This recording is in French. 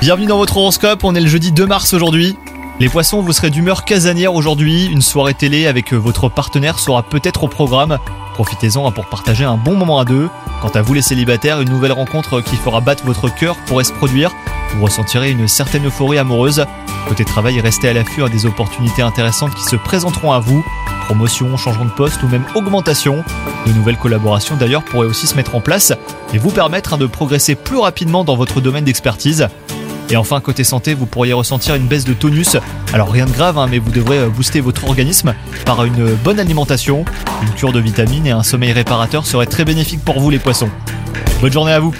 Bienvenue dans votre horoscope, on est le jeudi 2 mars aujourd'hui. Les poissons, vous serez d'humeur casanière aujourd'hui. Une soirée télé avec votre partenaire sera peut-être au programme. Profitez-en pour partager un bon moment à deux. Quant à vous les célibataires, une nouvelle rencontre qui fera battre votre cœur pourrait se produire. Vous ressentirez une certaine euphorie amoureuse. Côté travail, restez à l'affût des opportunités intéressantes qui se présenteront à vous. Promotion, changement de poste ou même augmentation. De nouvelles collaborations d'ailleurs pourraient aussi se mettre en place et vous permettre hein, de progresser plus rapidement dans votre domaine d'expertise. Et enfin, côté santé, vous pourriez ressentir une baisse de tonus. Alors rien de grave, hein, mais vous devrez euh, booster votre organisme par une bonne alimentation. Une cure de vitamines et un sommeil réparateur seraient très bénéfiques pour vous les poissons. Bonne journée à vous